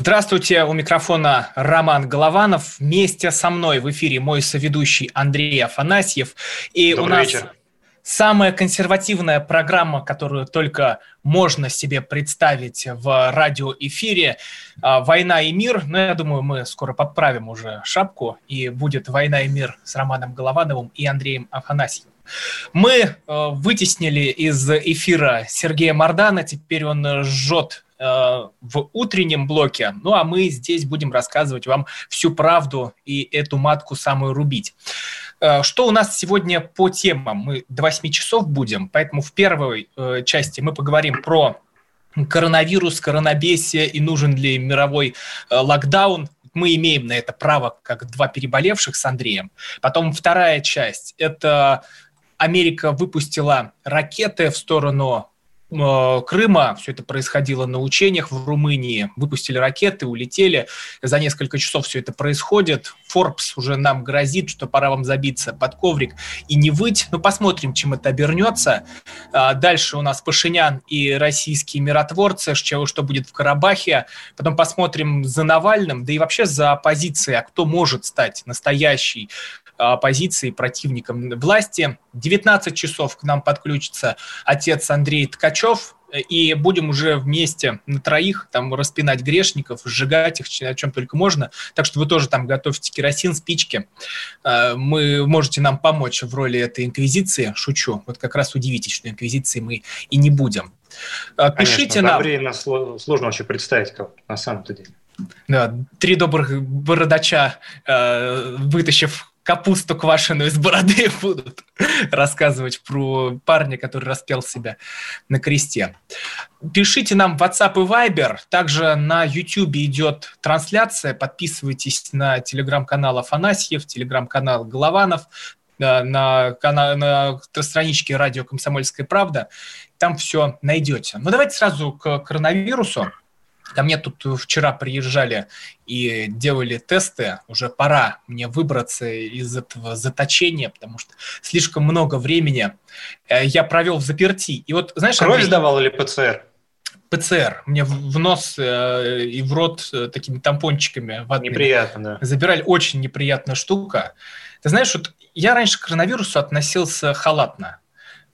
Здравствуйте, у микрофона Роман Голованов. Вместе со мной в эфире мой соведущий Андрей Афанасьев. И Добрый у нас вечер. самая консервативная программа, которую только можно себе представить в радиоэфире а, «Война и мир». Но я думаю, мы скоро подправим уже шапку, и будет «Война и мир» с Романом Головановым и Андреем Афанасьевым. Мы э, вытеснили из эфира Сергея Мардана, теперь он жжет в утреннем блоке, ну а мы здесь будем рассказывать вам всю правду и эту матку самую рубить. Э, Что у нас сегодня по темам? Мы до 8 часов будем, поэтому в первой э, части мы поговорим про коронавирус, коронабесие и нужен ли мировой э, локдаун. Мы имеем на это право, как два переболевших с Андреем. Потом вторая часть – это Америка выпустила ракеты в сторону э, Крыма. Все это происходило на учениях в Румынии. Выпустили ракеты, улетели. За несколько часов все это происходит. Forbes уже нам грозит, что пора вам забиться под коврик и не выть. Ну, посмотрим, чем это обернется. А, Дальше у нас Пашинян и российские миротворцы, что, что будет в Карабахе. Потом посмотрим за Навальным, да и вообще за оппозицией, а кто может стать настоящей а, оппозицией, противником власти. 19 часов к нам подключится отец Андрей Ткачев, и будем уже вместе на троих там распинать грешников, сжигать их, о чем только можно. Так что вы тоже там готовьте керосин, спички. Э, Мы можете нам помочь в роли этой инквизиции. Шучу. Вот как раз удивитесь, что инквизиции мы и не будем. Э, Пишите Конечно, нам. Сло- сложно вообще представить, как на самом-то деле. Да, три добрых бородача, э, вытащив капусту квашеную из бороды, будут рассказывать про парня, который распел себя на кресте. Пишите нам в WhatsApp и Viber. Также на YouTube идет трансляция. Подписывайтесь на телеграм-канал Афанасьев, телеграм-канал Голованов, э, на, кана- на страничке радио «Комсомольская правда». Там все найдете. Ну, давайте сразу к коронавирусу. Ко мне тут вчера приезжали и делали тесты. Уже пора мне выбраться из этого заточения, потому что слишком много времени э, я провел в заперти. И вот, знаешь, Кровь Андрей, сдавал или ПЦР? ПЦР мне в в нос э, и в рот э, такими тампончиками ватными Неприятно, да. забирали. Очень неприятная штука. Ты знаешь, вот я раньше к коронавирусу относился халатно,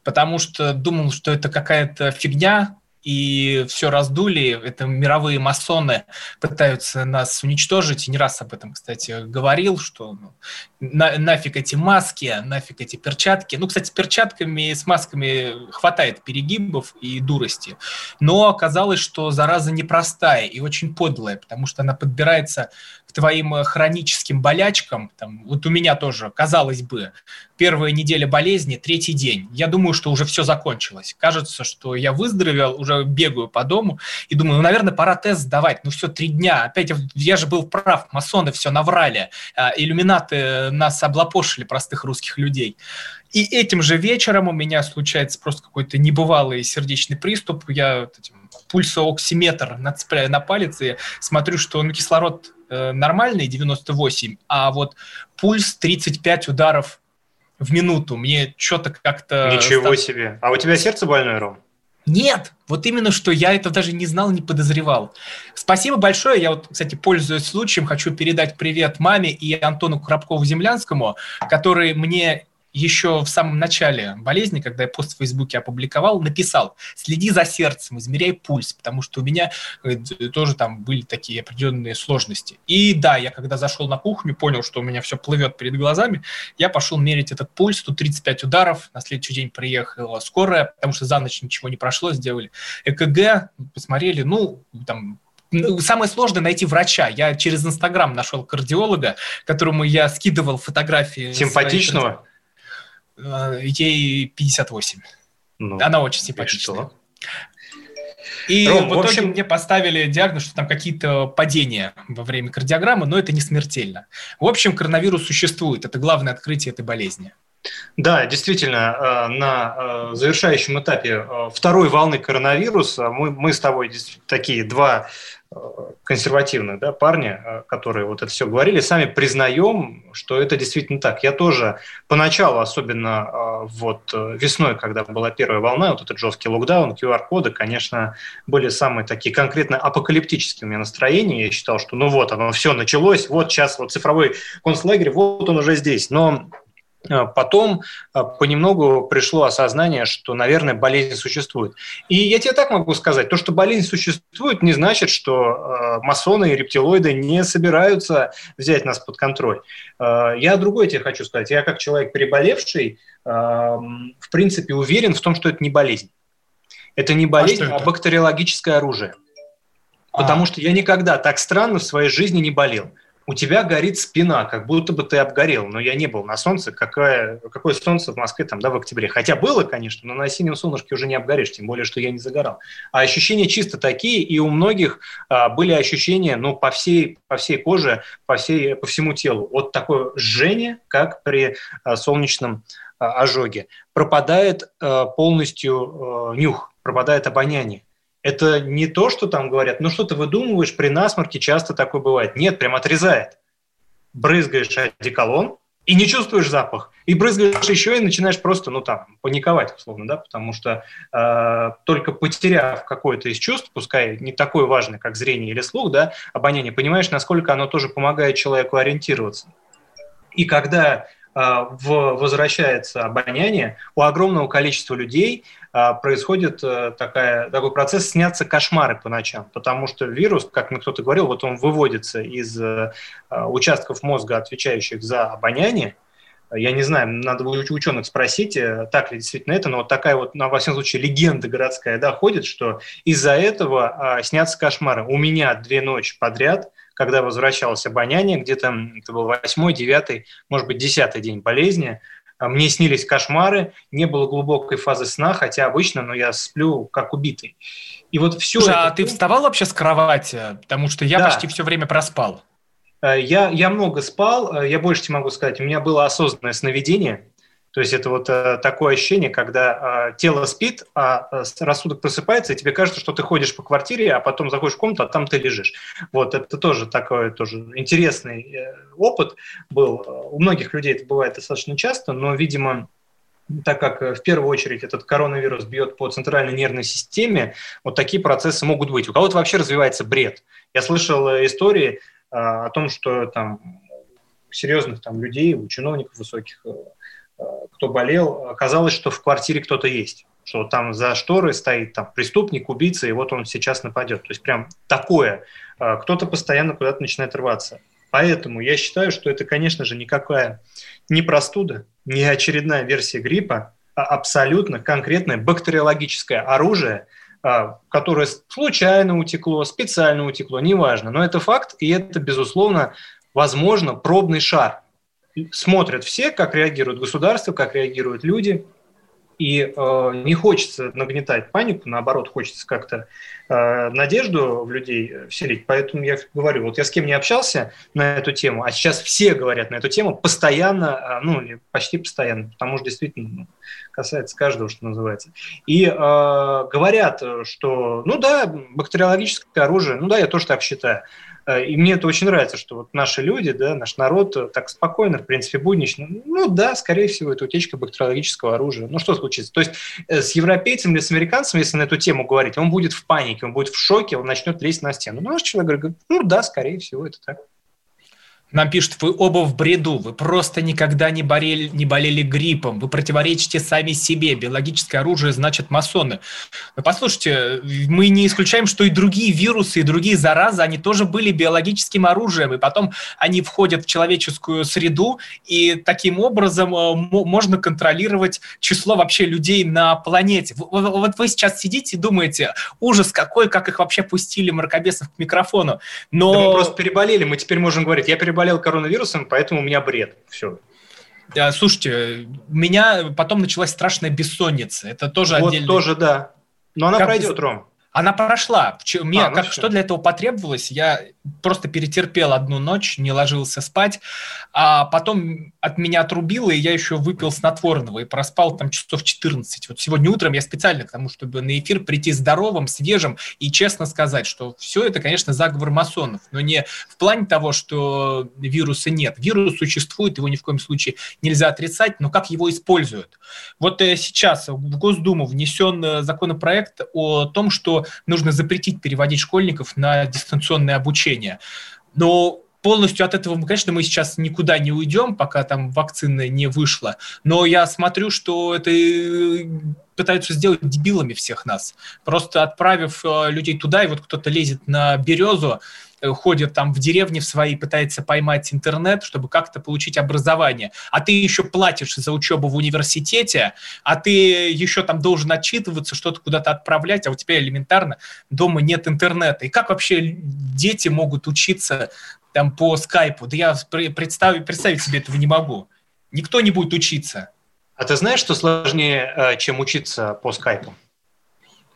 потому что думал, что это какая-то фигня, и все раздули, это мировые масоны пытаются нас уничтожить, и не раз об этом, кстати, говорил, что ну, на- нафиг эти маски, нафиг эти перчатки. Ну, кстати, с перчатками и с масками хватает перегибов и дурости, но оказалось, что зараза непростая и очень подлая, потому что она подбирается твоим э, хроническим болячкам. Там, вот у меня тоже, казалось бы, первая неделя болезни, третий день. Я думаю, что уже все закончилось. Кажется, что я выздоровел, уже бегаю по дому и думаю, ну, наверное, пора тест сдавать. Ну, все, три дня. Опять я- же был прав, масоны все наврали. А, Иллюминаты нас облапошили, простых русских людей. И этим же вечером у меня случается просто какой-то небывалый сердечный приступ. Я вот этим пульсооксиметр нацепляю на палец и смотрю, что ну, кислород э, нормальный, 98, а вот пульс 35 ударов в минуту. Мне что-то как-то... Ничего стало- себе. А у тебя сердце больное, Ром? Нет, вот именно что я это даже не знал, не подозревал. Спасибо большое. Я вот, кстати, пользуясь случаем, хочу передать привет маме и Антону Крабкову-Землянскому, который мне еще в самом начале болезни, когда я пост в Фейсбуке опубликовал, написал, следи за сердцем, измеряй пульс, потому что у меня тоже там были такие определенные сложности. И да, я когда зашел на кухню, понял, что у меня все плывет перед глазами, я пошел мерить этот пульс, тут 35 ударов, на следующий день приехала скорая, потому что за ночь ничего не прошло, сделали ЭКГ, посмотрели, ну, там, ну, Самое сложное найти врача. Я через Инстаграм нашел кардиолога, которому я скидывал фотографии. своей Симпатичного? Э, Ей 58. Ну, Она очень и симпатичная. что? И Ром, в итоге в общем... мне поставили диагноз, что там какие-то падения во время кардиограммы, но это не смертельно. В общем, коронавирус существует. Это главное открытие этой болезни. Да, действительно, э, на э, завершающем этапе э, второй волны коронавируса мы, мы с тобой такие два консервативных да, парня, которые вот это все говорили, сами признаем, что это действительно так. Я тоже поначалу, особенно вот весной, когда была первая волна, вот этот жесткий локдаун, QR-коды, конечно, были самые такие конкретно апокалиптические у меня настроения. Я считал, что ну вот, оно все началось, вот сейчас вот цифровой концлагерь, вот он уже здесь. Но потом а, понемногу пришло осознание, что, наверное, болезнь существует. И я тебе так могу сказать, то, что болезнь существует, не значит, что а, масоны и рептилоиды не собираются взять нас под контроль. Я другое тебе хочу сказать. Я как человек переболевший, в принципе, уверен в том, что это не болезнь. Это не болезнь, а, а бактериологическое оружие. Потому а. что я никогда так странно в своей жизни не болел у тебя горит спина, как будто бы ты обгорел. Но я не был на солнце. Какое, какое солнце в Москве там, да, в октябре? Хотя было, конечно, но на осеннем солнышке уже не обгоришь, тем более, что я не загорал. А ощущения чисто такие, и у многих а, были ощущения, ну, по всей, по всей коже, по, всей, по всему телу. Вот такое жжение, как при а, солнечном а, ожоге. Пропадает а, полностью а, нюх, пропадает обоняние это не то, что там говорят, ну что ты выдумываешь, при насморке часто такое бывает. Нет, прям отрезает. Брызгаешь одеколон и не чувствуешь запах. И брызгаешь еще и начинаешь просто, ну там, паниковать, условно, да, потому что э, только потеряв какое-то из чувств, пускай не такое важное, как зрение или слух, да, обоняние, понимаешь, насколько оно тоже помогает человеку ориентироваться. И когда в, возвращается обоняние, у огромного количества людей а, происходит э, такая, такой процесс снятся кошмары по ночам, потому что вирус, как мне кто-то говорил, вот он выводится из э, участков мозга, отвечающих за обоняние, я не знаю, надо будет ученых спросить, э, так ли действительно это, но вот такая вот, ну, во всяком случае, легенда городская, да, ходит, что из-за этого а, снятся кошмары. У меня две ночи подряд – когда возвращалось обоняние, где-то это был восьмой, девятый, может быть, десятый день болезни, а, мне снились кошмары, не было глубокой фазы сна, хотя обычно, но я сплю как убитый. И вот все. Слушай, это... а ты вставал вообще с кровати? Потому что я да. почти все время проспал. Э, я, я много спал, э, я больше тебе могу сказать, у меня было осознанное сновидение, то есть это вот э, такое ощущение, когда э, тело спит, а э, рассудок просыпается, и тебе кажется, что ты ходишь по квартире, а потом заходишь в комнату, а там ты лежишь. Вот это тоже такой тоже интересный э, опыт был. У многих людей это бывает достаточно часто, но, видимо, так как в первую очередь этот коронавирус бьет по центральной нервной системе, вот такие процессы могут быть. У кого-то вообще развивается бред. Я слышал истории о том, что там серьезных там людей, у чиновников высоких кто болел, оказалось, что в квартире кто-то есть что там за шторой стоит там преступник, убийца, и вот он сейчас нападет. То есть прям такое. А, кто-то постоянно куда-то начинает рваться. Поэтому я считаю, что это, конечно же, никакая не простуда, не очередная версия гриппа, а абсолютно конкретное бактериологическое оружие, а, которое случайно утекло, специально утекло, неважно. Но это факт, и это, безусловно, возможно, пробный шар смотрят все, как реагирует государство, как реагируют люди, и э, не хочется нагнетать панику, наоборот, хочется как-то э, надежду в людей вселить. Поэтому я говорю, вот я с кем не общался на эту тему, а сейчас все говорят на эту тему постоянно, э, ну, почти постоянно, потому что действительно ну, касается каждого, что называется. И э, говорят, что, ну да, бактериологическое оружие, ну да, я тоже так считаю. Э, и мне это очень нравится, что вот наши люди, да, наш народ так спокойно, в принципе, буднично. Ну да, скорее всего, это утечка бактериологического оружия. Ну что случится? То есть э, с европейцем или с американцем, если на эту тему говорить, он будет в панике, он будет в шоке, он начнет лезть на стену. Ну, наш человек говорит, ну да, скорее всего, это так. Нам пишут, вы оба в бреду, вы просто никогда не болели, не болели гриппом, вы противоречите сами себе, биологическое оружие значит масоны. Но послушайте, мы не исключаем, что и другие вирусы, и другие заразы, они тоже были биологическим оружием, и потом они входят в человеческую среду, и таким образом э, можно контролировать число вообще людей на планете. Вот вы сейчас сидите и думаете, ужас какой, как их вообще пустили мракобесов к микрофону. Но... Да мы просто переболели, мы теперь можем говорить, я переболел заболел коронавирусом, поэтому у меня бред. Все. Слушайте, у меня потом началась страшная бессонница. Это тоже вот отдельный... тоже, да. Но она как пройдет, Ром. Она прошла. Мне, а, ну как, что для этого потребовалось? Я просто перетерпел одну ночь, не ложился спать, а потом от меня отрубило, и я еще выпил снотворного и проспал там часов 14. Вот сегодня утром я специально к тому, чтобы на эфир прийти здоровым, свежим и честно сказать, что все это, конечно, заговор масонов, но не в плане того, что вируса нет. Вирус существует, его ни в коем случае нельзя отрицать, но как его используют. Вот э, сейчас в Госдуму внесен э, законопроект о том, что нужно запретить переводить школьников на дистанционное обучение. Но полностью от этого, конечно, мы сейчас никуда не уйдем, пока там вакцина не вышла. Но я смотрю, что это э, пытаются сделать дебилами всех нас. Просто отправив э, людей туда, и вот кто-то лезет на березу, ходит там в деревне в свои, пытается поймать интернет, чтобы как-то получить образование. А ты еще платишь за учебу в университете, а ты еще там должен отчитываться, что-то куда-то отправлять, а у тебя элементарно дома нет интернета. И как вообще дети могут учиться там по скайпу? Да я представить, представить себе этого не могу. Никто не будет учиться. А ты знаешь, что сложнее, э, чем учиться по скайпу?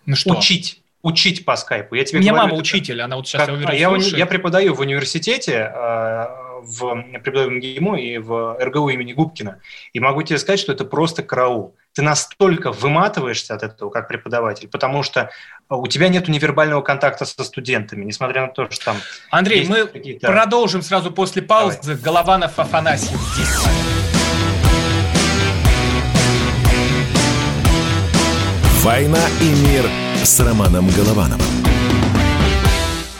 Ну что? Учить учить по скайпу. Я тебе У меня говорю, мама учитель, она вот сейчас, как, я уверен, я, я преподаю в университете, э, в, преподаю в МГИМО и в РГУ имени Губкина. И могу тебе сказать, что это просто караул. Ты настолько выматываешься от этого, как преподаватель, потому что у тебя нет невербального контакта со студентами, несмотря на то, что там... Андрей, мы продолжим сразу после паузы. Давай. Голованов Афанасьев здесь. «Война и мир» с Романом Головановым.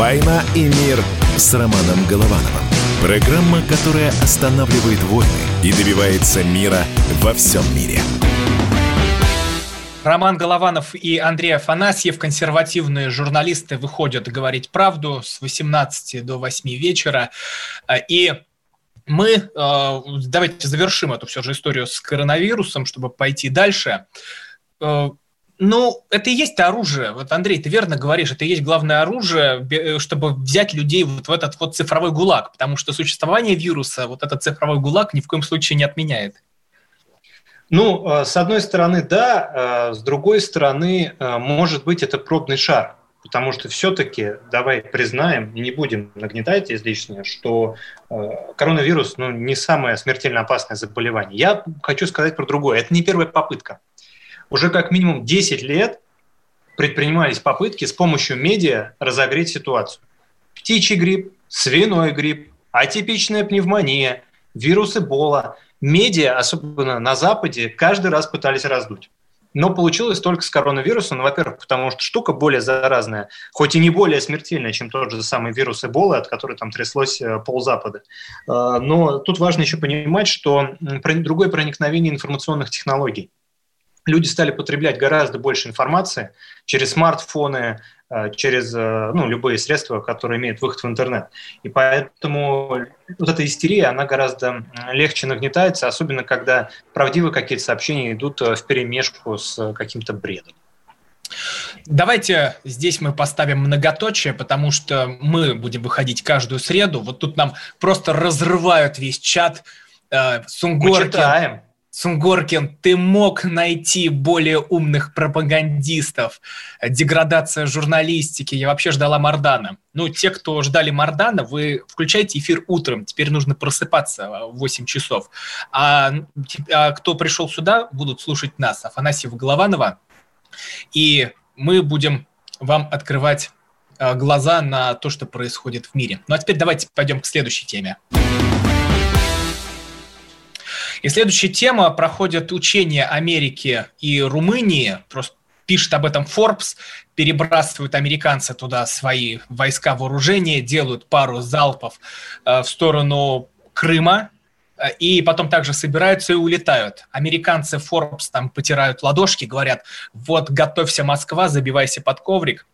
«Война и мир» с Романом Головановым. Программа, которая останавливает войны и добивается мира во всем мире. Роман Голованов и Андрей Афанасьев, консервативные журналисты, выходят говорить правду с 18 до 8 вечера. И мы, э, давайте завершим эту все же историю с коронавирусом, чтобы пойти дальше. Ну, это и есть оружие. Вот, Андрей, ты верно говоришь, это и есть главное оружие, э, чтобы взять людей вот в этот вот цифровой гулаг, потому что существование вируса, вот этот цифровой гулаг ни в коем случае не отменяет. Ну, э, с одной стороны, да, э, с другой стороны, может быть, это пробный шар. Потому что все-таки, давай признаем и не будем нагнетать излишнее, что коронавирус ну, не самое смертельно опасное заболевание. Я хочу сказать про другое. Это не первая попытка уже как минимум 10 лет предпринимались попытки с помощью медиа разогреть ситуацию. Птичий грипп, свиной грипп, атипичная пневмония, вирус Эбола. Медиа, особенно на Западе, каждый раз пытались раздуть. Но получилось только с коронавирусом, ну, во-первых, потому что штука более заразная, хоть и не более смертельная, чем тот же самый вирус Эболы, от которой там тряслось э, ползапада. Э, но тут важно еще понимать, что другое проникновение информационных технологий люди стали потреблять гораздо больше информации через смартфоны, э, через э, ну, любые средства, которые имеют выход в интернет. И поэтому вот эта истерия, она гораздо легче нагнетается, особенно когда правдивые какие-то сообщения идут э, в перемешку с каким-то бредом. Давайте здесь мы поставим многоточие, потому что мы будем выходить каждую среду. Вот тут нам просто разрывают весь чат. Э, Сунгоркин, мы читаем. Сунгоркин, ты мог найти более умных пропагандистов. Деградация журналистики. Я вообще ждала Мардана. Ну, те, кто ждали Мардана, вы включаете эфир утром. Теперь нужно просыпаться в 8 часов. А, а кто пришел сюда, будут слушать нас, Афанасьев Голованова. И мы будем вам открывать а, глаза на то, что происходит в мире. Ну а теперь давайте пойдем к следующей теме. И следующая тема проходит учения Америки и Румынии, просто пишет об этом Forbes, перебрасывают американцы туда свои войска вооружения, делают пару залпов э, в сторону Крыма, и потом также собираются и улетают. Американцы Forbes там потирают ладошки, говорят, вот готовься, Москва, забивайся под коврик.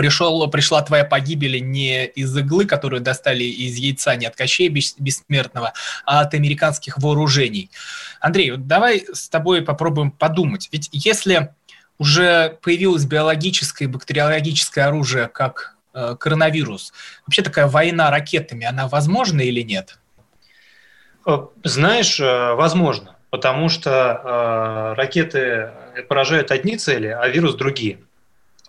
Пришел, пришла твоя погибель не из иглы, которую достали из яйца, не от Кощей Бессмертного, а от американских вооружений. Андрей, вот давай с тобой попробуем подумать. Ведь если уже появилось биологическое и бактериологическое оружие, как э, коронавирус, вообще такая война ракетами, она возможна или нет? Э, знаешь, э, возможно, потому что э, ракеты поражают одни цели, а вирус другие.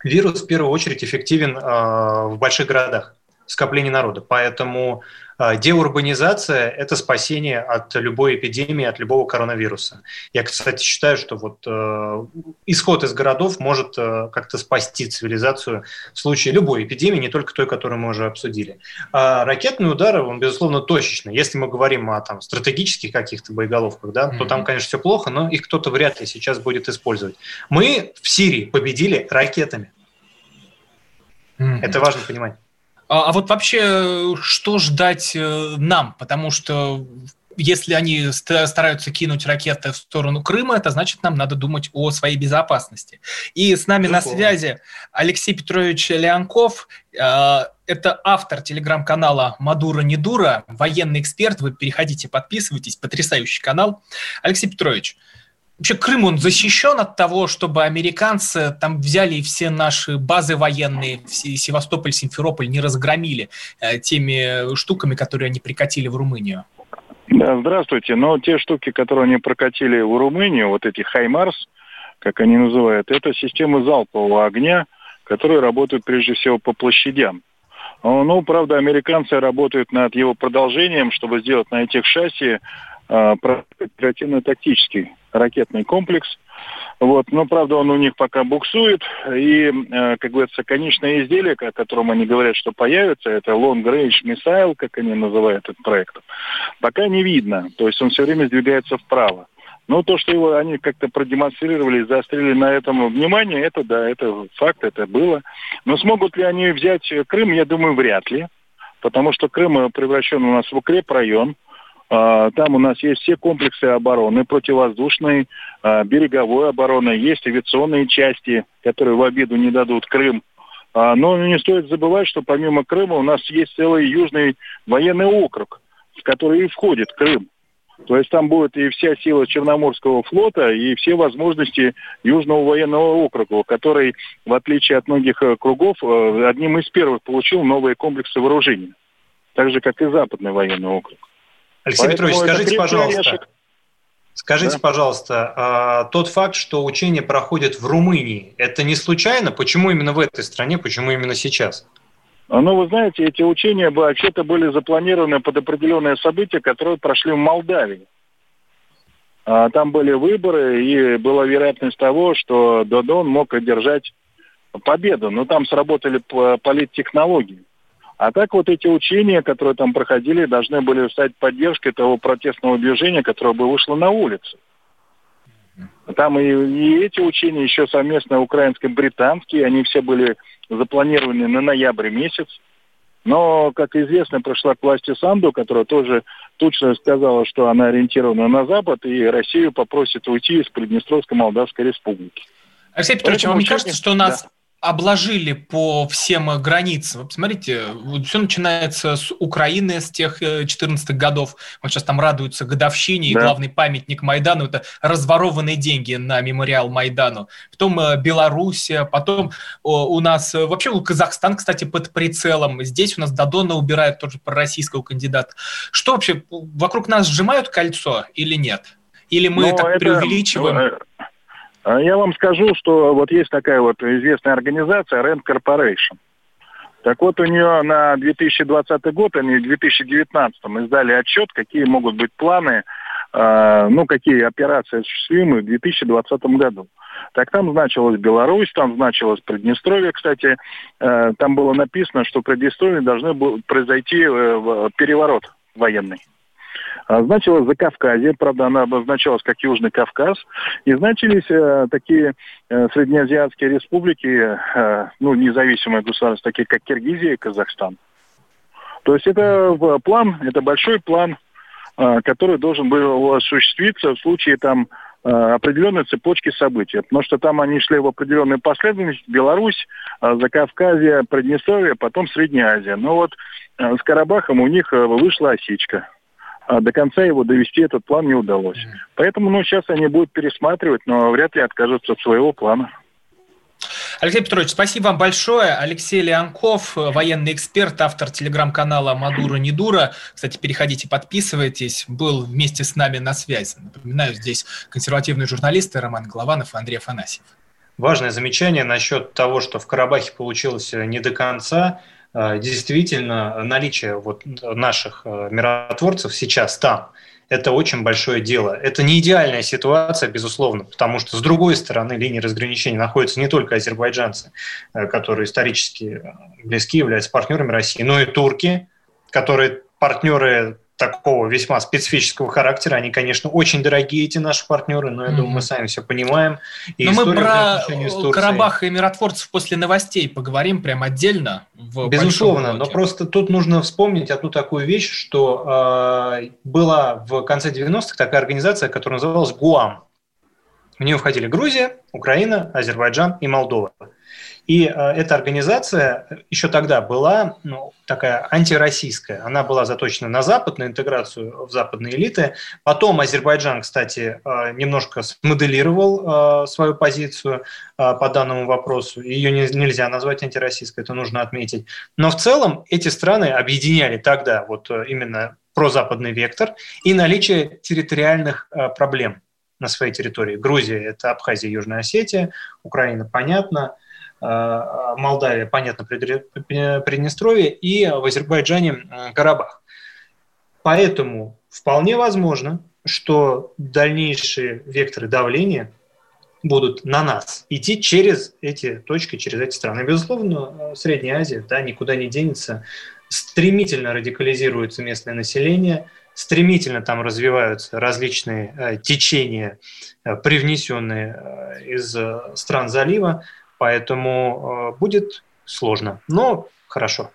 Вирус в первую очередь эффективен в больших городах, скоплении народа, поэтому а, деурбанизация – это спасение от любой эпидемии, от любого коронавируса. Я, кстати, считаю, что вот э, исход из городов может э, как-то спасти цивилизацию в случае любой эпидемии, не только той, которую мы уже обсудили. А ракетный удар, он, безусловно, точечный. Если мы говорим о там, стратегических каких-то боеголовках, да, mm-hmm. то там, конечно, все плохо, но их кто-то вряд ли сейчас будет использовать. Мы в Сирии победили ракетами. Mm-hmm. Это важно понимать. А, а вот вообще, что ждать э, нам? Потому что если они стараются кинуть ракеты в сторону Крыма, это значит, нам надо думать о своей безопасности. И с нами Безусловно. на связи Алексей Петрович Леонков. Э, это автор телеграм-канала «Мадура не дура», военный эксперт. Вы переходите, подписывайтесь. Потрясающий канал. Алексей Петрович, вообще Крым, он защищен от того, чтобы американцы там взяли все наши базы военные, все Севастополь, Симферополь не разгромили э, теми штуками, которые они прикатили в Румынию? Да, здравствуйте. Но те штуки, которые они прокатили в Румынию, вот эти «Хаймарс», как они называют, это системы залпового огня, которые работают прежде всего по площадям. Ну, правда, американцы работают над его продолжением, чтобы сделать на этих шасси э, оперативно-тактический ракетный комплекс. Вот. Но, правда, он у них пока буксует. И, э, как говорится, конечное изделие, о котором они говорят, что появится, это Long Range Missile, как они называют этот проект, пока не видно. То есть он все время сдвигается вправо. Но то, что его они как-то продемонстрировали, заострили на этом внимание, это да, это факт, это было. Но смогут ли они взять Крым, я думаю, вряд ли. Потому что Крым превращен у нас в укрепрайон. А, там у нас есть все комплексы обороны, противовоздушной, а, береговой обороны, есть авиационные части, которые в обиду не дадут Крым. А, но не стоит забывать, что помимо Крыма у нас есть целый южный военный округ, в который и входит Крым. То есть там будет и вся сила Черноморского флота, и все возможности Южного военного округа, который, в отличие от многих э, кругов, э, одним из первых получил новые комплексы вооружения. Так же, как и Западный военный округ. Алексей Поэтому Петрович, скажите, пожалуйста, орешек. скажите, да? пожалуйста, а, тот факт, что учения проходят в Румынии, это не случайно? Почему именно в этой стране, почему именно сейчас? А, ну, вы знаете, эти учения вообще-то были запланированы под определенные события, которые прошли в Молдавии. А, там были выборы, и была вероятность того, что Додон мог одержать победу. Но там сработали политтехнологии. А так вот эти учения, которые там проходили, должны были стать поддержкой того протестного движения, которое бы вышло на улицу. Там и, и эти учения еще совместно украинско-британские, они все были запланированы на ноябрь месяц. Но, как известно, пришла к власти Санду, которая тоже точно сказала, что она ориентирована на Запад, и Россию попросит уйти из Приднестровской Молдавской Республики. Алексей Петрович, Поэтому вам не кажется, что у нас да обложили по всем границам. Вы посмотрите, все начинается с Украины с тех 14 э, годов. Вот сейчас там радуются годовщине, да. и главный памятник Майдану – это разворованные деньги на мемориал Майдану. Потом э, Белоруссия, потом у нас э, вообще Казахстан, кстати, под прицелом. Здесь у нас Дадона убирают тоже пророссийского кандидата. Что вообще, вокруг нас сжимают кольцо или нет? Или мы Но ну, так это, преувеличиваем? А я вам скажу, что вот есть такая вот известная организация Rent Corporation. Так вот, у нее на 2020 год, они в 2019 издали отчет, какие могут быть планы, э, ну, какие операции осуществимы в 2020 году. Так там значилась Беларусь, там значилось Приднестровье, кстати. Там было написано, что в Приднестровье должны произойти э, переворот военный. Значилось Закавказье, правда, она обозначалась как Южный Кавказ, и значились э, такие э, среднеазиатские республики, э, ну, независимые государства, такие как Киргизия и Казахстан. То есть это план, это большой план, который должен был осуществиться в случае там определенной цепочки событий. Потому что там они шли в определенной последовательности. Беларусь, Закавказье, Приднестровье, потом Средняя Азия. Но вот с Карабахом у них вышла осечка до конца его довести этот план не удалось. Поэтому, ну, сейчас они будут пересматривать, но вряд ли откажутся от своего плана. Алексей Петрович, спасибо вам большое. Алексей Леонков, военный эксперт, автор телеграм-канала «Мадура не дура». Кстати, переходите, подписывайтесь. Был вместе с нами на связи. Напоминаю, здесь консервативные журналисты Роман Голованов и Андрей Афанасьев. Важное замечание насчет того, что в Карабахе получилось не до конца. Э, действительно наличие вот наших э, миротворцев сейчас там – это очень большое дело. Это не идеальная ситуация, безусловно, потому что с другой стороны линии разграничения находятся не только азербайджанцы, э, которые исторически близки, являются партнерами России, но и турки, которые партнеры такого весьма специфического характера. Они, конечно, очень дорогие, эти наши партнеры, но я mm-hmm. думаю, мы сами все понимаем. И но мы про Карабах и миротворцев после новостей поговорим прям отдельно. В Безусловно, но просто тут нужно вспомнить одну такую вещь, что э, была в конце 90-х такая организация, которая называлась ГУАМ. В нее входили Грузия, Украина, Азербайджан и Молдова. И э, эта организация еще тогда была ну, такая антироссийская. Она была заточена на Запад, на интеграцию в западные элиты. Потом Азербайджан, кстати, э, немножко смоделировал э, свою позицию по данному вопросу. Ее нельзя назвать антироссийской, это нужно отметить. Но в целом эти страны объединяли тогда вот именно прозападный вектор и наличие территориальных проблем на своей территории. Грузия – это Абхазия, Южная Осетия, Украина, понятно – Молдавия, понятно, Приднестровье и в Азербайджане Карабах. Поэтому вполне возможно, что дальнейшие векторы давления будут на нас идти через эти точки, через эти страны. Безусловно, Средняя Азия да, никуда не денется. Стремительно радикализируется местное население, стремительно там развиваются различные э, течения, э, привнесенные э, из э, стран залива. Поэтому э, будет сложно, но хорошо.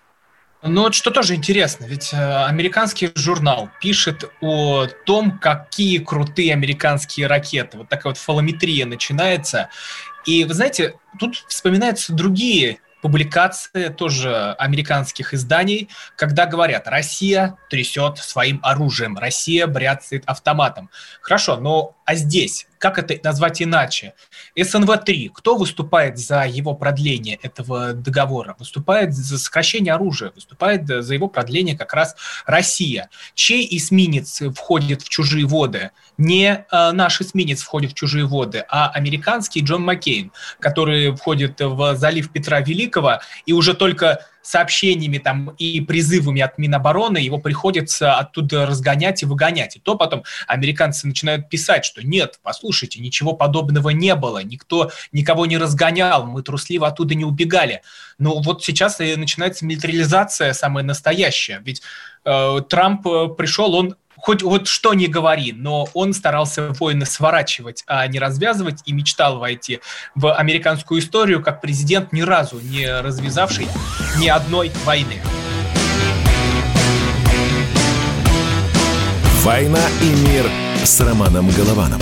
Ну вот что тоже интересно, ведь э, американский журнал пишет о том, какие крутые американские ракеты. Вот такая вот фалометрия начинается. И вы знаете, тут вспоминаются другие публикации тоже американских изданий, когда говорят, Россия трясет своим оружием, Россия бряцает автоматом. Хорошо, но а здесь как это назвать иначе? СНВ-3, кто выступает за его продление этого договора? Выступает за сокращение оружия, выступает за его продление как раз Россия. Чей эсминец входит в чужие воды? Не э, наш эсминец входит в чужие воды, а американский Джон Маккейн, который входит в залив Петра Великого и уже только сообщениями там и призывами от Минобороны его приходится оттуда разгонять и выгонять. И то потом американцы начинают писать, что нет, послушайте, ничего подобного не было, никто никого не разгонял, мы трусливо оттуда не убегали. Но вот сейчас и начинается милитаризация самая настоящая. Ведь э, Трамп э, пришел, он хоть вот что не говори, но он старался войны сворачивать, а не развязывать, и мечтал войти в американскую историю как президент, ни разу не развязавший ни одной войны. «Война и мир» с Романом Головановым.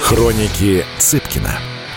Хроники Цыпкина.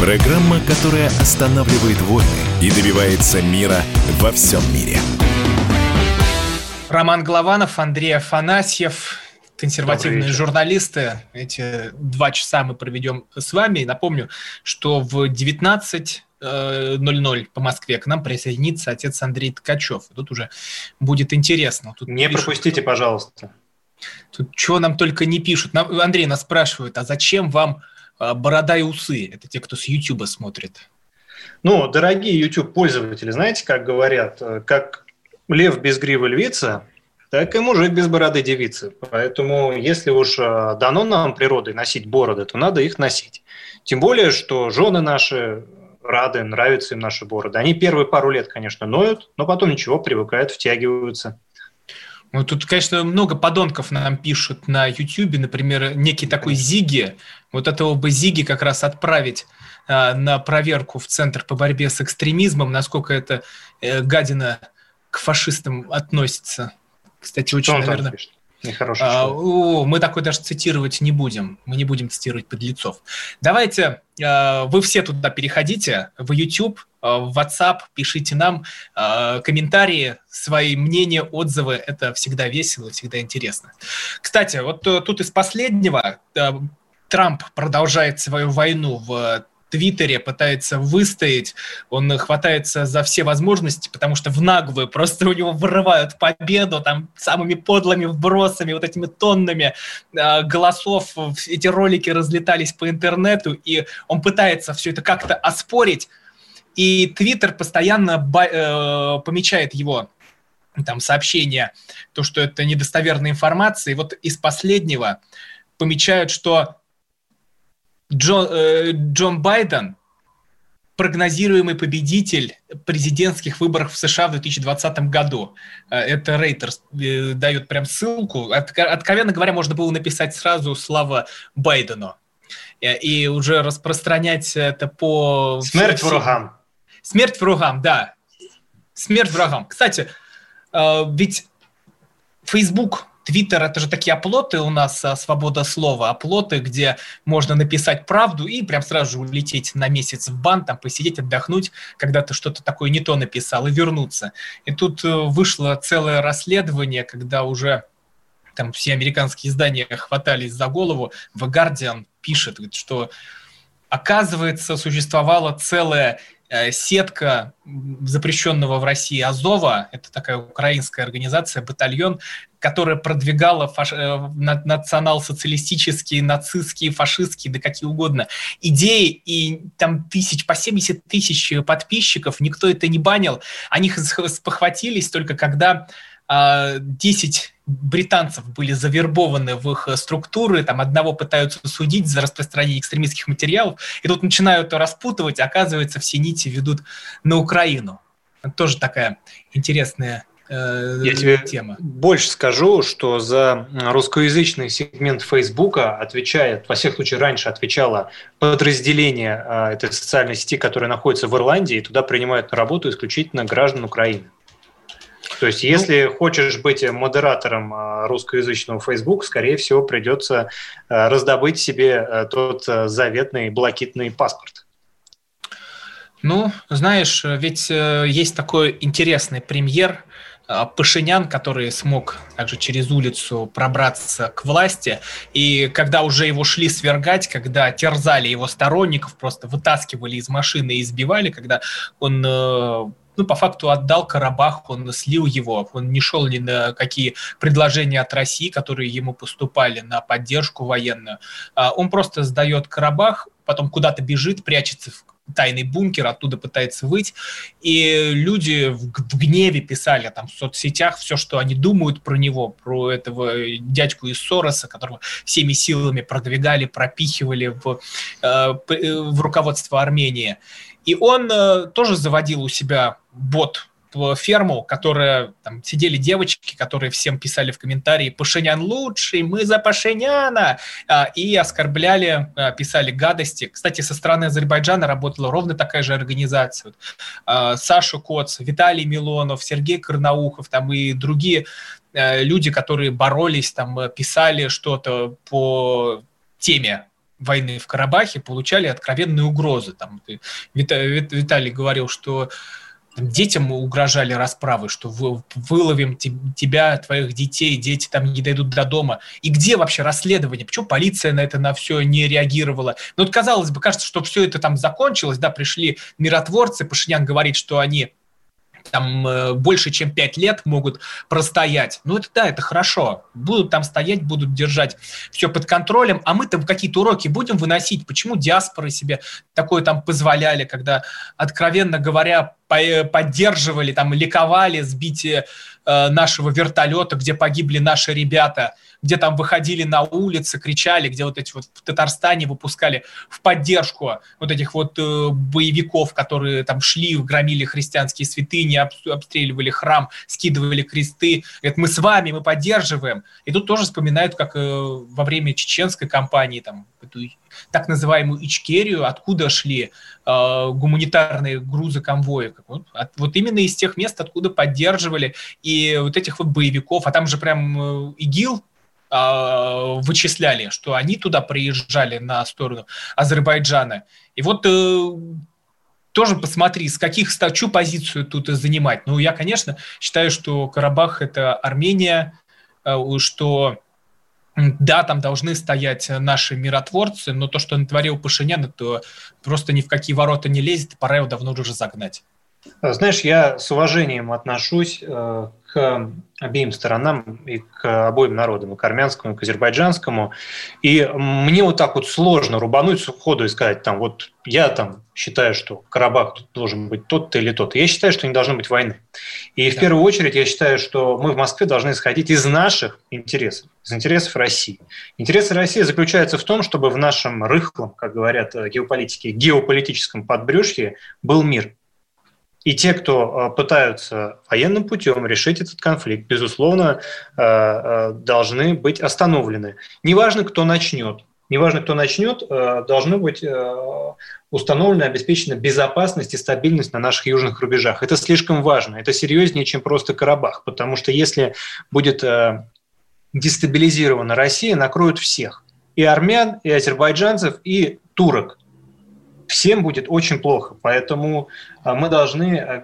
Программа, которая останавливает войны и добивается мира во всем мире. Роман Голованов, Андрей Афанасьев, консервативные журналисты. Эти два часа мы проведем с вами. напомню, что в 19 00 по Москве к нам присоединится отец Андрей Ткачев. Тут уже будет интересно. Тут не пишут, пропустите, пожалуйста. Тут чего нам только не пишут. Андрей нас спрашивает, а зачем вам борода и усы. Это те, кто с YouTube смотрит. Ну, дорогие YouTube-пользователи, знаете, как говорят, э, как лев без гривы львица, так и мужик без бороды девицы. Поэтому, если уж э, дано нам природой носить бороды, то надо их носить. Тем более, что жены наши рады, нравятся им наши бороды. Они первые пару лет, конечно, ноют, но потом ничего, привыкают, втягиваются. Ну, тут, конечно, много подонков нам пишут на YouTube, например, некий такой Зиги. Вот этого бы Зиги как раз отправить а, на проверку в Центр по борьбе с экстремизмом, насколько эта э, гадина к фашистам относится. Кстати, очень, наверное... Нехороший а, о, мы такой даже цитировать не будем. Мы не будем цитировать подлецов. Давайте, э, вы все туда переходите, в YouTube, э, в WhatsApp, пишите нам э, комментарии, свои мнения, отзывы. Это всегда весело, всегда интересно. Кстати, вот э, тут из последнего э, Трамп продолжает свою войну в Твиттере пытается выстоять, он хватается за все возможности, потому что в наглую просто у него вырывают победу там самыми подлыми вбросами, вот этими тоннами э, голосов. Эти ролики разлетались по интернету, и он пытается все это как-то оспорить, и Твиттер постоянно э, помечает его там сообщения, то, что это недостоверная информация. И вот из последнего помечают, что Джон, э, Джон Байден прогнозируемый победитель президентских выборов в США в 2020 году. Э, это Рейтерс э, дает прям ссылку. От, откровенно говоря, можно было написать сразу «Слава Байдену» э, и уже распространять это по... Смерть всем... врагам. Смерть врагам, да. Смерть врагам. Кстати, ведь Facebook Твиттер — это же такие оплоты у нас, а, свобода слова, оплоты, где можно написать правду и прям сразу же улететь на месяц в бан, там посидеть, отдохнуть, когда ты что-то такое не то написал, и вернуться. И тут э, вышло целое расследование, когда уже там все американские издания хватались за голову. В Guardian пишет, что оказывается, существовала целая Э, сетка запрещенного в России Азова, это такая украинская организация, батальон, которая продвигала фаш... Э, национал-социалистические, нацистские, фашистские, да какие угодно идеи, и там тысяч, по 70 тысяч подписчиков, никто это не банил, они спохватились только когда 10 а, британцев были завербованы в их структуры, там одного пытаются судить за распространение экстремистских материалов, и тут начинают распутывать, оказывается, все нити ведут на Украину. Это тоже такая интересная э, Я тебе тема. больше скажу, что за русскоязычный сегмент Фейсбука отвечает, во всех случаях раньше отвечало подразделение э, этой социальной сети, которое находится в Ирландии, и туда принимают на работу исключительно граждан Украины. То есть, если ну, хочешь быть модератором а, русскоязычного Facebook, скорее всего, придется а, раздобыть себе а, тот заветный блокитный паспорт. Ну, знаешь, ведь э, есть такой интересный премьер, Пашинян, который смог также через улицу пробраться к власти, и когда уже его шли свергать, когда терзали его сторонников, просто вытаскивали из машины и избивали, когда он э, ну, по факту отдал Карабах, он слил его, он не шел ни на какие предложения от России, которые ему поступали на поддержку военную. А, он просто сдает Карабах, потом куда-то бежит, прячется в тайный бункер, оттуда пытается выйти. И люди в, гневе писали там в соцсетях все, что они думают про него, про этого дядьку из Сороса, которого всеми силами продвигали, пропихивали в, э, э в руководство Армении. И он э, тоже заводил у себя бот ферму, которая там сидели девочки, которые всем писали в комментарии «Пашинян лучший, мы за Пашиняна!» а, и оскорбляли, а, писали гадости. Кстати, со стороны Азербайджана работала ровно такая же организация. А, Саша Коц, Виталий Милонов, Сергей Карнаухов там и другие а, люди, которые боролись, там писали что-то по теме войны в Карабахе получали откровенные угрозы. Там, Виталий говорил, что детям угрожали расправы, что вы, выловим тебя, твоих детей, дети там не дойдут до дома. И где вообще расследование? Почему полиция на это на все не реагировала? Ну, вот, казалось бы, кажется, что все это там закончилось, да, пришли миротворцы, Пашинян говорит, что они там э, больше, чем 5 лет могут простоять. Ну, это да, это хорошо. Будут там стоять, будут держать все под контролем, а мы там какие-то уроки будем выносить. Почему диаспоры себе такое там позволяли, когда, откровенно говоря, поддерживали, там, ликовали сбитие э, нашего вертолета, где погибли наши ребята, где там выходили на улицы, кричали, где вот эти вот в Татарстане выпускали в поддержку вот этих вот э, боевиков, которые там шли, громили христианские святыни, обстреливали храм, скидывали кресты. Говорят, мы с вами, мы поддерживаем. И тут тоже вспоминают, как э, во время чеченской кампании, там, эту так называемую Ичкерию, откуда шли э, гуманитарные грузы конвоя. Вот, от, вот именно из тех мест, откуда поддерживали и вот этих вот боевиков. А там же прям э, ИГИЛ вычисляли, что они туда приезжали на сторону Азербайджана. И вот э, тоже посмотри, с каких стачу позицию тут занимать. Ну, я, конечно, считаю, что Карабах – это Армения, э, что да, там должны стоять наши миротворцы, но то, что натворил Пашинян, это просто ни в какие ворота не лезет, пора его давно уже загнать. Знаешь, я с уважением отношусь э, к обеим сторонам и к обоим народам, и к армянскому, и к азербайджанскому. И мне вот так вот сложно рубануть с уходу и сказать, там, вот я там считаю, что Карабах должен быть тот-то или тот. Я считаю, что не должно быть войны. И да. в первую очередь я считаю, что мы в Москве должны исходить из наших интересов, из интересов России. Интересы России заключаются в том, чтобы в нашем рыхлом, как говорят геополитики, геополитическом подбрюшье был мир – и те, кто э, пытаются военным путем решить этот конфликт, безусловно, э, э, должны быть остановлены. Неважно, кто начнет. Неважно, кто начнет, должно быть установлена, обеспечена безопасность и стабильность на наших южных рубежах. Это слишком важно. Это серьезнее, чем просто Карабах. Потому что если будет дестабилизирована Россия, накроют всех. И армян, и азербайджанцев, и турок всем будет очень плохо. Поэтому а, мы должны, э,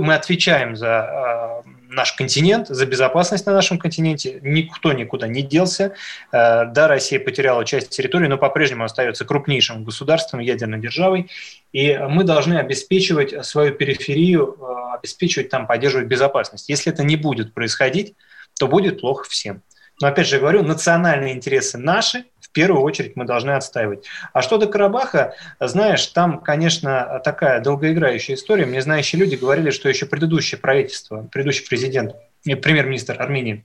мы отвечаем за а, наш континент, за безопасность на нашем континенте. Никто никуда не делся. Э, да, Россия потеряла часть территории, но по-прежнему остается крупнейшим государством, ядерной державой. И мы должны обеспечивать свою периферию, э, обеспечивать там, поддерживать безопасность. Если это не будет происходить, то будет плохо всем. Но опять же говорю, национальные интересы наши, в первую очередь мы должны отстаивать. А что до Карабаха, знаешь, там, конечно, такая долгоиграющая история. Мне знающие люди говорили, что еще предыдущее правительство, предыдущий президент, премьер-министр Армении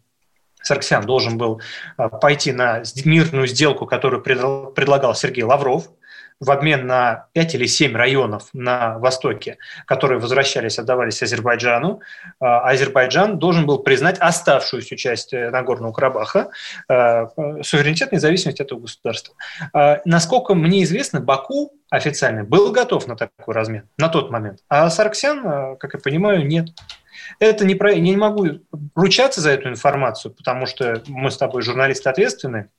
Сарксян должен был а, пойти на мирную сделку, которую предлагал Сергей Лавров – в обмен на 5 или 7 районов на Востоке, которые возвращались, отдавались Азербайджану, а Азербайджан должен был признать оставшуюся часть э, Нагорного Карабаха, э, суверенитет и независимость этого государства. А, насколько мне известно, Баку официально был готов на такой размен на тот момент, а Сарксян, э, как я понимаю, нет. Это не про... Я не могу ручаться за эту информацию, потому что мы с тобой журналисты ответственные,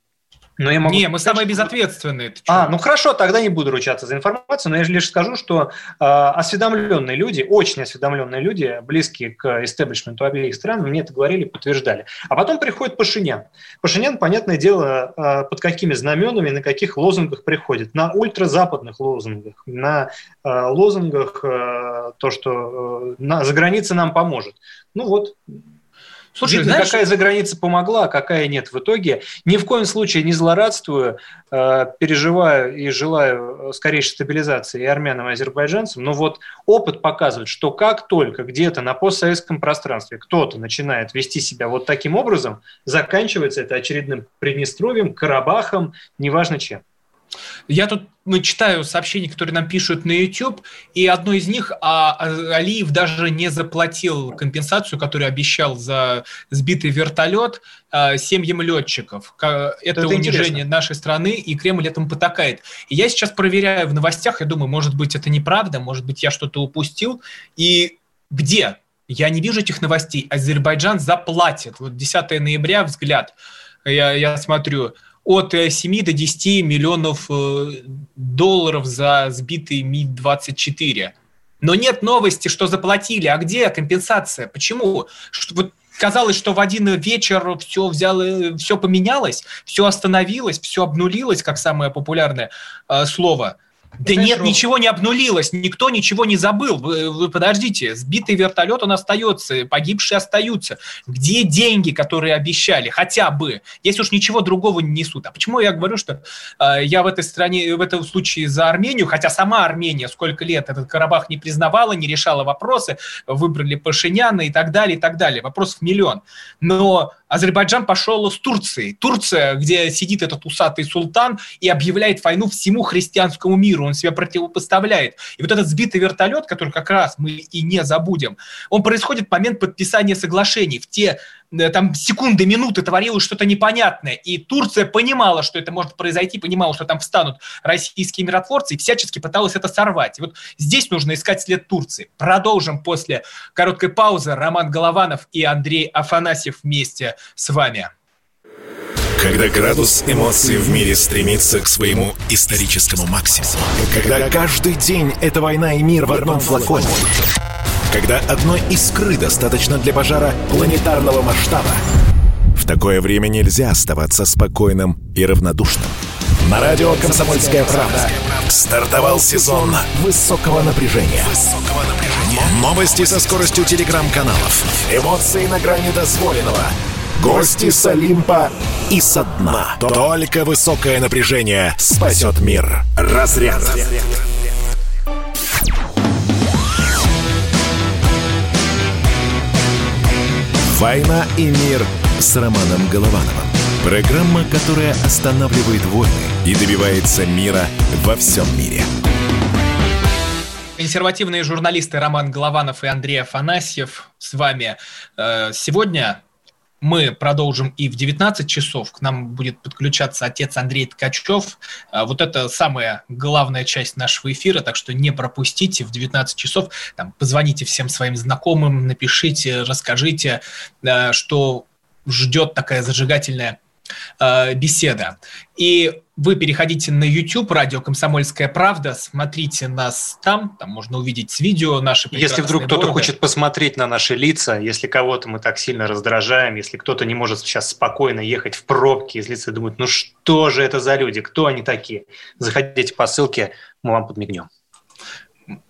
но я могу не, мы самые безответственные. А, ну хорошо, тогда не буду ручаться за информацию, но я лишь скажу, что э, осведомленные люди, очень осведомленные люди, близкие к истеблишменту обеих стран, мне это говорили, подтверждали. А потом приходит Пашинян. Пашинян, понятное дело, э, под какими знаменами, на каких лозунгах приходит. На ультразападных лозунгах, на э, лозунгах э, то, что э, на, за границей нам поможет. Ну вот, Слушай, Видно, знаешь, какая за граница помогла, а какая нет в итоге. Ни в коем случае не злорадствую, э, переживаю и желаю скорейшей стабилизации и армянам, и азербайджанцам. Но вот опыт показывает, что как только где-то на постсоветском пространстве кто-то начинает вести себя вот таким образом, заканчивается это очередным Приднестровьем, Карабахом, неважно чем. Я тут ну, читаю сообщения, которые нам пишут на YouTube, и одно из них, а, Алиев даже не заплатил компенсацию, которую обещал за сбитый вертолет а, семьям летчиков. Это, это унижение интересно. нашей страны, и Кремль этому потакает. И я сейчас проверяю в новостях, я думаю, может быть, это неправда, может быть, я что-то упустил. И где? Я не вижу этих новостей. Азербайджан заплатит. Вот 10 ноября взгляд. Я, я смотрю, от 7 э, до 10 миллионов э, долларов за сбитый Ми-24. Но нет новости, что заплатили. А где компенсация? Почему? Вот казалось, что в один вечер все взяло, все поменялось, все остановилось, все обнулилось, как самое популярное э, слово. Да нет, ничего не обнулилось, никто ничего не забыл. Вы, вы подождите, сбитый вертолет он остается, погибшие остаются. Где деньги, которые обещали? Хотя бы, если уж ничего другого не несут. А почему я говорю, что э, я в этой стране, в этом случае за Армению, хотя сама Армения сколько лет этот Карабах не признавала, не решала вопросы, выбрали Пашиняна и так далее, и так далее. Вопросов миллион. Но Азербайджан пошел с Турцией. Турция, где сидит этот усатый султан и объявляет войну всему христианскому миру он себя противопоставляет. И вот этот сбитый вертолет, который как раз мы и не забудем, он происходит в момент подписания соглашений. В те там секунды, минуты творилось что-то непонятное. И Турция понимала, что это может произойти, понимала, что там встанут российские миротворцы, и всячески пыталась это сорвать. И вот здесь нужно искать след Турции. Продолжим после короткой паузы. Роман Голованов и Андрей Афанасьев вместе с вами. Когда градус эмоций в мире стремится к своему историческому максимуму. Когда каждый день это война и мир в одном флаконе. Когда одной искры достаточно для пожара планетарного масштаба. В такое время нельзя оставаться спокойным и равнодушным. На радио «Комсомольская правда» стартовал сезон высокого напряжения. Новости со скоростью телеграм-каналов. Эмоции на грани дозволенного – Гости с Олимпа и со дна. Только высокое напряжение спасет мир. Разряд. «Война и мир» с Романом Головановым. Программа, которая останавливает войны и добивается мира во всем мире. Консервативные журналисты Роман Голованов и Андрей Афанасьев с вами. Э, сегодня мы продолжим и в 19 часов. К нам будет подключаться отец Андрей Ткачев. А, вот это самая главная часть нашего эфира, так что не пропустите в 19 часов. Там, позвоните всем своим знакомым, напишите, расскажите, а, что ждет такая зажигательная а, беседа. И вы переходите на YouTube, радио «Комсомольская правда», смотрите нас там, там можно увидеть видео наши Если вдруг кто-то хочет посмотреть на наши лица, если кого-то мы так сильно раздражаем, если кто-то не может сейчас спокойно ехать в пробке, из лица думают, ну что же это за люди, кто они такие, заходите по ссылке, мы вам подмигнем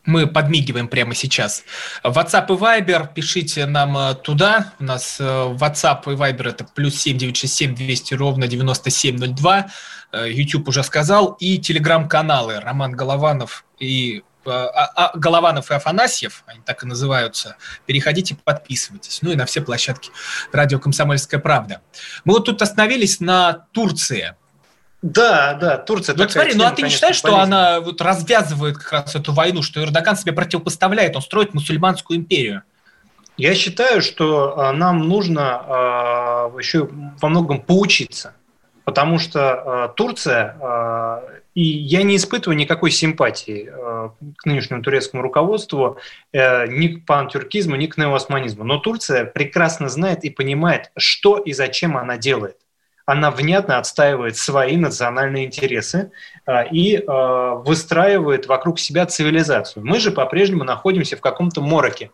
мы подмигиваем прямо сейчас. WhatsApp и Viber, пишите нам э, туда. У нас э, WhatsApp и Viber это плюс 7967 200 ровно 9702. Э, YouTube уже сказал. И телеграм-каналы Роман Голованов и а, а, Голованов и Афанасьев, они так и называются, переходите, подписывайтесь. Ну и на все площадки радио «Комсомольская правда». Мы вот тут остановились на Турции. Да, да, Турция. Вот смотри, тема, ну а ты не считаешь, что она вот развязывает как раз эту войну, что Эрдоган себе противопоставляет, он строит мусульманскую империю? Я считаю, что а, нам нужно а, еще во многом поучиться, потому что а, Турция, и я не испытываю никакой симпатии к нынешнему турецкому руководству, э, ни к пантюркизму, ни к неоосманизму, но Турция прекрасно знает и понимает, что и зачем она делает она внятно отстаивает свои национальные интересы а, и а, выстраивает вокруг себя цивилизацию. Мы же по-прежнему находимся в каком-то мороке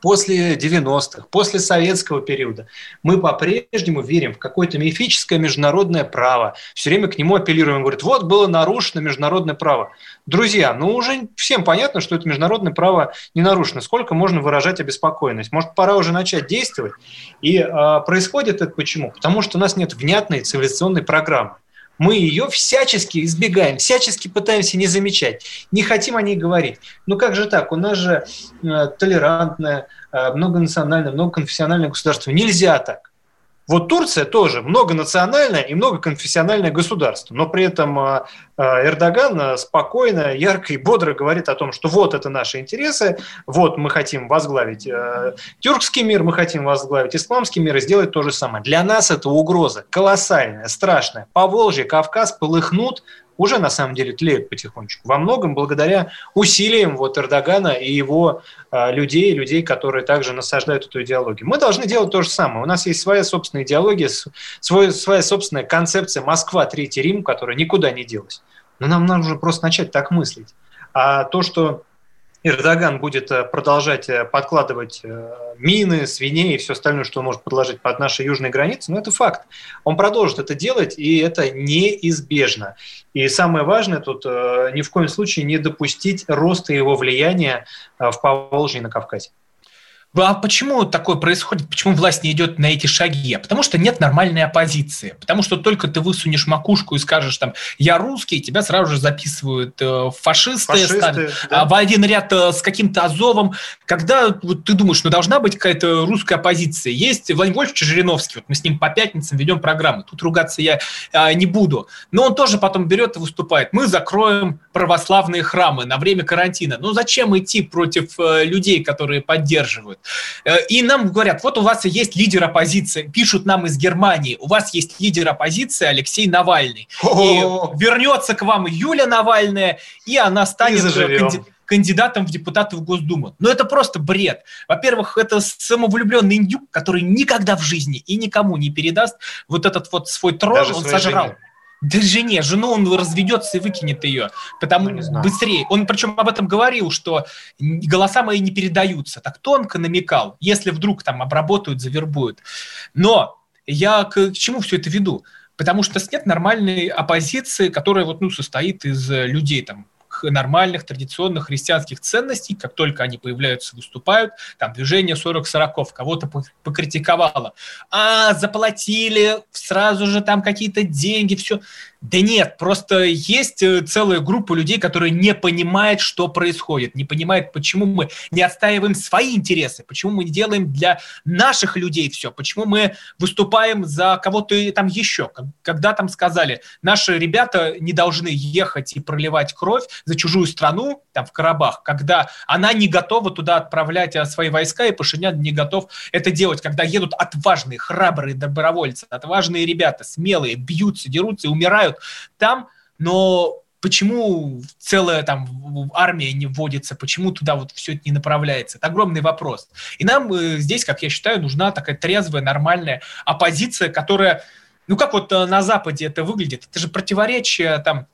после 90-х, после советского периода, мы по-прежнему верим в какое-то мифическое международное право. Все время к нему апеллируем. Говорит, вот было нарушено международное право. Друзья, ну уже всем понятно, что это международное право не нарушено. Сколько можно выражать обеспокоенность? Может, пора уже начать действовать? И э, происходит это почему? Потому что у нас нет внятной цивилизационной программы мы ее всячески избегаем, всячески пытаемся не замечать, не хотим о ней говорить. Ну как же так? У нас же э, толерантное, э, многонациональное, многоконфессиональное государство. Нельзя так. Вот Турция тоже многонациональное и многоконфессиональное государство, но при этом а, а, Эрдоган спокойно, ярко и бодро говорит о том, что вот это наши интересы, вот мы хотим возглавить э, тюркский мир, мы хотим возглавить исламский мир и сделать то же самое. Для нас это угроза колоссальная, страшная. По Волжье, Кавказ полыхнут, уже на самом деле тлеют потихонечку. Во многом благодаря усилиям вот Эрдогана и его э, людей, людей, которые также насаждают эту идеологию. Мы должны делать то же самое. У нас есть своя собственная идеология, свой, своя собственная концепция Москва, Третий Рим, которая никуда не делась. Но нам нужно просто начать так мыслить. А то, что Эрдоган будет э, продолжать э, подкладывать э, мины, свиней и все остальное, что он может подложить под наши южные границы, но это факт. Он продолжит это делать, и это неизбежно. И самое важное тут ни в коем случае не допустить роста его влияния в Поволжье и на Кавказе. А почему такое происходит? Почему власть не идет на эти шаги? Потому что нет нормальной оппозиции. Потому что только ты высунешь макушку и скажешь там «я русский», тебя сразу же записывают э, фашисты, фашисты ставят, да. в один ряд э, с каким-то Азовом. Когда вот, ты думаешь, ну должна быть какая-то русская оппозиция. Есть Владимир Вольфович Жириновский, вот мы с ним по пятницам ведем программы. Тут ругаться я э, не буду. Но он тоже потом берет и выступает. Мы закроем православные храмы на время карантина. Ну зачем идти против э, людей, которые поддерживают? Э, и нам говорят, вот у вас есть лидер оппозиции, пишут нам из Германии, у вас есть лидер оппозиции Алексей Навальный. О-о-о. И вернется к вам Юля Навальная, и она станет канди- кандидатом в депутаты в Госдуму. Но это просто бред. Во-первых, это самовлюбленный индюк, который никогда в жизни и никому не передаст вот этот вот свой трон, Даже он сожрал. Жене. Да жене, жену он разведется и выкинет ее, потому ну, быстрее. Он причем об этом говорил, что голоса мои не передаются. Так тонко намекал, если вдруг там обработают, завербуют. Но я к, к чему все это веду? Потому что нет нормальной оппозиции, которая вот, ну, состоит из людей там, нормальных традиционных христианских ценностей, как только они появляются, выступают, там движение 40-40, кого-то покритиковало, а заплатили сразу же там какие-то деньги, все. Да нет, просто есть э, целая группа людей, которые не понимают, что происходит, не понимают, почему мы не отстаиваем свои интересы, почему мы не делаем для наших людей все, почему мы выступаем за кого-то там еще. Когда там сказали, наши ребята не должны ехать и проливать кровь за чужую страну, там в Карабах, когда она не готова туда отправлять а, свои войска, и Пашинян не готов это делать, когда едут отважные, храбрые добровольцы, отважные ребята, смелые, бьются, дерутся и умирают там, но почему целая там армия не вводится, почему туда вот все это не направляется? Это огромный вопрос. И нам э, здесь, как я считаю, нужна такая трезвая, нормальная оппозиция, которая, ну как вот э, на Западе это выглядит? Это же противоречие там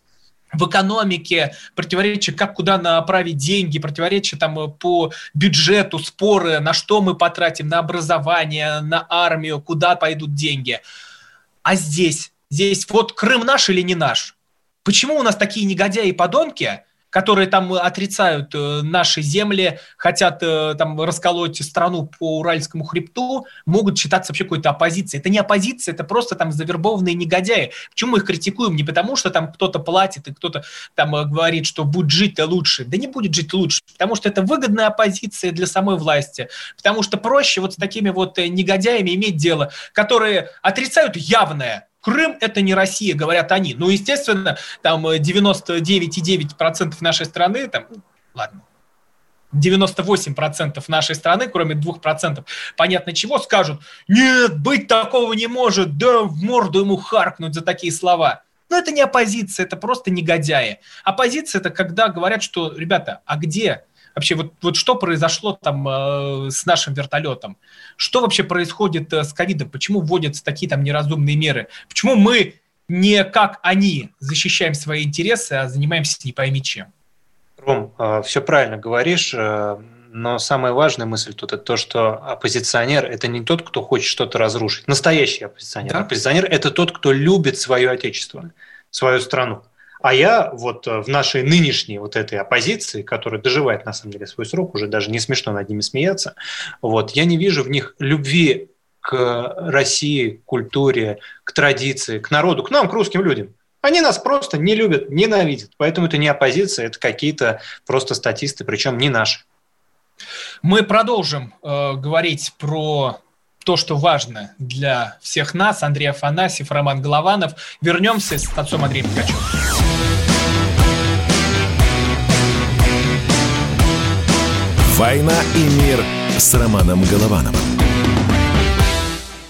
в экономике, противоречия, как куда направить деньги, противоречия там э, по бюджету, споры, на что мы потратим, на образование, на армию, куда пойдут деньги. А здесь здесь вот Крым наш или не наш? Почему у нас такие негодяи и подонки, которые там отрицают э, наши земли, хотят э, там расколоть страну по Уральскому хребту, могут считаться вообще какой-то оппозицией. Это не оппозиция, это просто там завербованные негодяи. Почему мы их критикуем? Не потому, что там кто-то платит и кто-то там э, говорит, что будет жить лучше. Да не будет жить лучше, потому что это выгодная оппозиция для самой власти. Потому что проще вот с такими вот негодяями иметь дело, которые отрицают явное, Крым – это не Россия, говорят они. Ну, естественно, там 99,9% э, нашей страны, там, ладно, 98% нашей страны, кроме 2%, понятно чего, скажут, нет, быть такого не может, да в морду ему харкнуть за такие слова. Но это не оппозиция, это просто негодяи. Оппозиция – это когда говорят, что, ребята, а где вообще вот, вот что произошло там э, с нашим вертолетом? Что вообще происходит э, с ковидом? Почему вводятся такие там неразумные меры? Почему мы не как они защищаем свои интересы, а занимаемся не пойми чем? Ром, э, все правильно говоришь, э, но самая важная мысль тут это то, что оппозиционер – это не тот, кто хочет что-то разрушить. Настоящий оппозиционер. Да? Оппозиционер – это тот, кто любит свое отечество, свою страну. А я вот э, в нашей нынешней вот этой оппозиции, которая доживает на самом деле свой срок, уже даже не смешно над ними смеяться, вот, я не вижу в них любви к России, к культуре, к традиции, к народу, к нам, к русским людям. Они нас просто не любят, ненавидят. Поэтому это не оппозиция, это какие-то просто статисты, причем не наши. Мы продолжим э, говорить про то, что важно для всех нас. Андрей Афанасьев, Роман Голованов. Вернемся с отцом Андреем Ткачевым. «Война и мир» с Романом Головановым.